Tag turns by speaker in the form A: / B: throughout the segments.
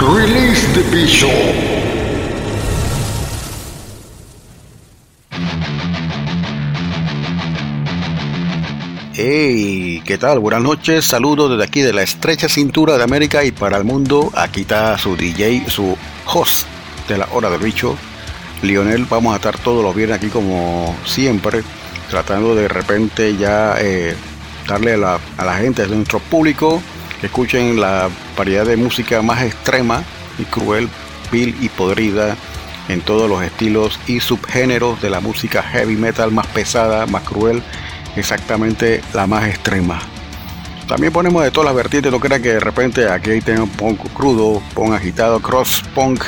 A: Release the Bishop. Hey, ¿qué tal? Buenas noches, saludos desde aquí de la estrecha cintura de América y para el mundo. Aquí está su DJ, su host de la hora del bicho, Lionel. Vamos a estar todos los viernes aquí como siempre, tratando de repente ya eh, darle a la, a la gente, a nuestro público, que escuchen la variedad de música más extrema y cruel, vil y podrida en todos los estilos y subgéneros de la música heavy metal más pesada, más cruel, exactamente la más extrema. También ponemos de todas las vertientes, no crean que de repente aquí tenemos punk crudo, punk agitado, cross punk,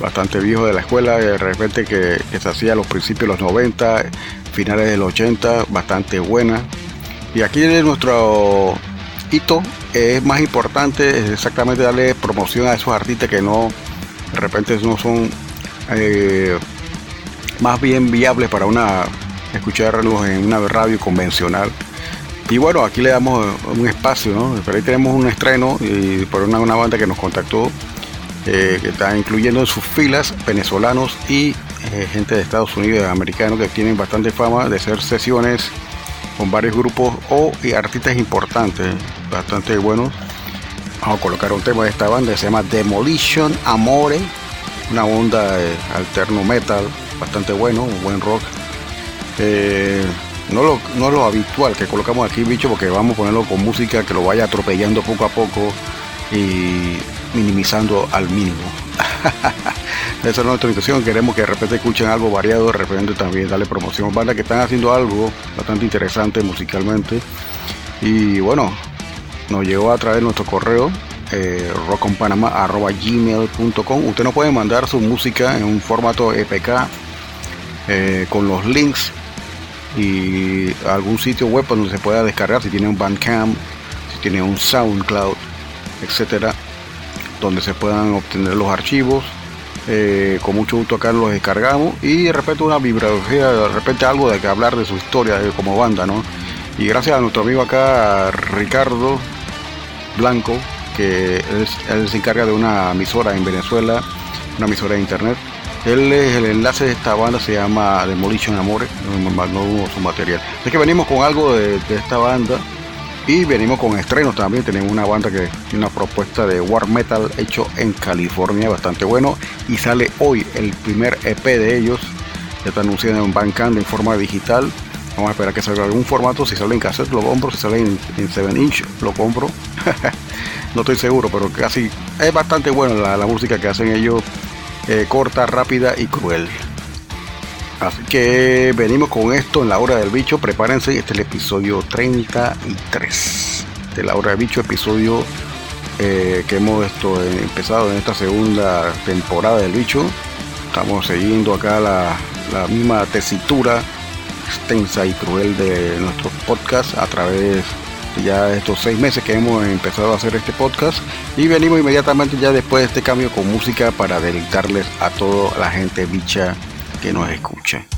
A: bastante viejo de la escuela, de repente que, se hacía a los principios de los 90, finales del 80, bastante buena. Y aquí de nuestro hito es más importante exactamente darle promoción a esos artistas que no de repente no son eh, más bien viables para una escucharlos en una radio convencional y bueno aquí le damos un espacio ¿no? pero ahí tenemos un estreno y por una, una banda que nos contactó eh, que está incluyendo en sus filas venezolanos y eh, gente de Estados Unidos americanos que tienen bastante fama de hacer sesiones con varios grupos o y artistas importantes, bastante buenos. Vamos a colocar un tema de esta banda que se llama Demolition Amore, una onda eh, alterno metal, bastante bueno, un buen rock. Eh, no, lo, no lo habitual que colocamos aquí, bicho, porque vamos a ponerlo con música que lo vaya atropellando poco a poco y minimizando al mínimo. Esa es nuestra intención. Queremos que de repente escuchen algo variado, de repente también darle promoción. Bandas que están haciendo algo bastante interesante musicalmente. Y bueno, nos llegó a través de nuestro correo eh, rockonpanama.gmail.com Usted nos puede mandar su música en un formato EPK eh, con los links y algún sitio web donde se pueda descargar si tiene un Bandcamp, si tiene un SoundCloud, etcétera, donde se puedan obtener los archivos eh, con mucho gusto acá los descargamos y de repente una bibliografía, de repente algo de que hablar de su historia como banda, ¿no? Y gracias a nuestro amigo acá, Ricardo Blanco, que él se encarga de una emisora en Venezuela, una emisora de internet. Él es el enlace de esta banda, se llama Demolition Amore, no, su material. Es que venimos con algo de, de esta banda y venimos con estrenos también. Tenemos una banda que tiene una propuesta de war metal hecho en California, bastante bueno. Y sale hoy el primer EP de ellos. Ya está anunciado en Bandcamp en forma digital. Vamos a esperar que salga algún formato. Si sale en cassette lo compro. Si sale en, 7 inch lo compro. no estoy seguro, pero casi es bastante bueno la, música que hacen ellos. Eh, corta, rápida y cruel. Así que venimos con esto en la hora del bicho. Prepárense, este es el episodio 33 de la hora del bicho, episodio eh, que hemos eh, empezado en esta segunda temporada del bicho. Estamos siguiendo acá la misma tesitura extensa y cruel de nuestro podcast a través de ya estos seis meses que hemos empezado a hacer este podcast y venimos inmediatamente ya después de este cambio con música para deleitarles a toda la gente bicha que nos escuche.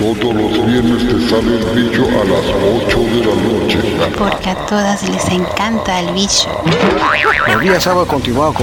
B: Todos los viernes te sale el bicho a las 8 de la noche.
C: Porque a todas les encanta el bicho.
A: Los días sábados continuamos con